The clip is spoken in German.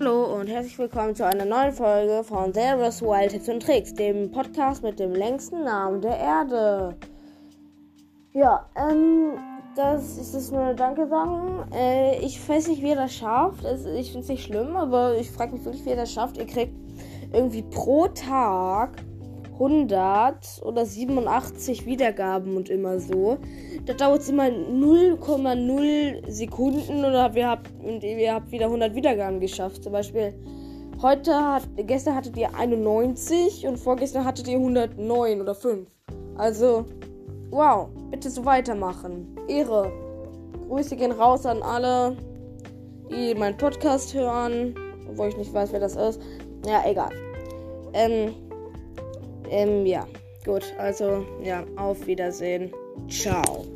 und herzlich willkommen zu einer neuen Folge von Sarah's Wild Hits und Tricks, dem Podcast mit dem längsten Namen der Erde. Ja, ähm, das ist das nur eine Danke-Sagen. Äh, ich weiß nicht, wie ihr das schafft. Es, ich finde es nicht schlimm, aber ich frage mich wirklich, wie ihr das schafft. Ihr kriegt irgendwie pro Tag 100 oder 87 Wiedergaben und immer so. Da dauert es immer 0,0 Sekunden oder wir habt, und ihr habt wieder 100 Wiedergaben geschafft. Zum Beispiel heute hat, gestern hattet ihr 91 und vorgestern hattet ihr 109 oder 5. Also, wow, bitte so weitermachen. Ehre. Grüße gehen raus an alle, die meinen Podcast hören, obwohl ich nicht weiß, wer das ist. Ja, egal. Ähm, ähm, ja. Gut, also, ja, auf Wiedersehen. Ciao.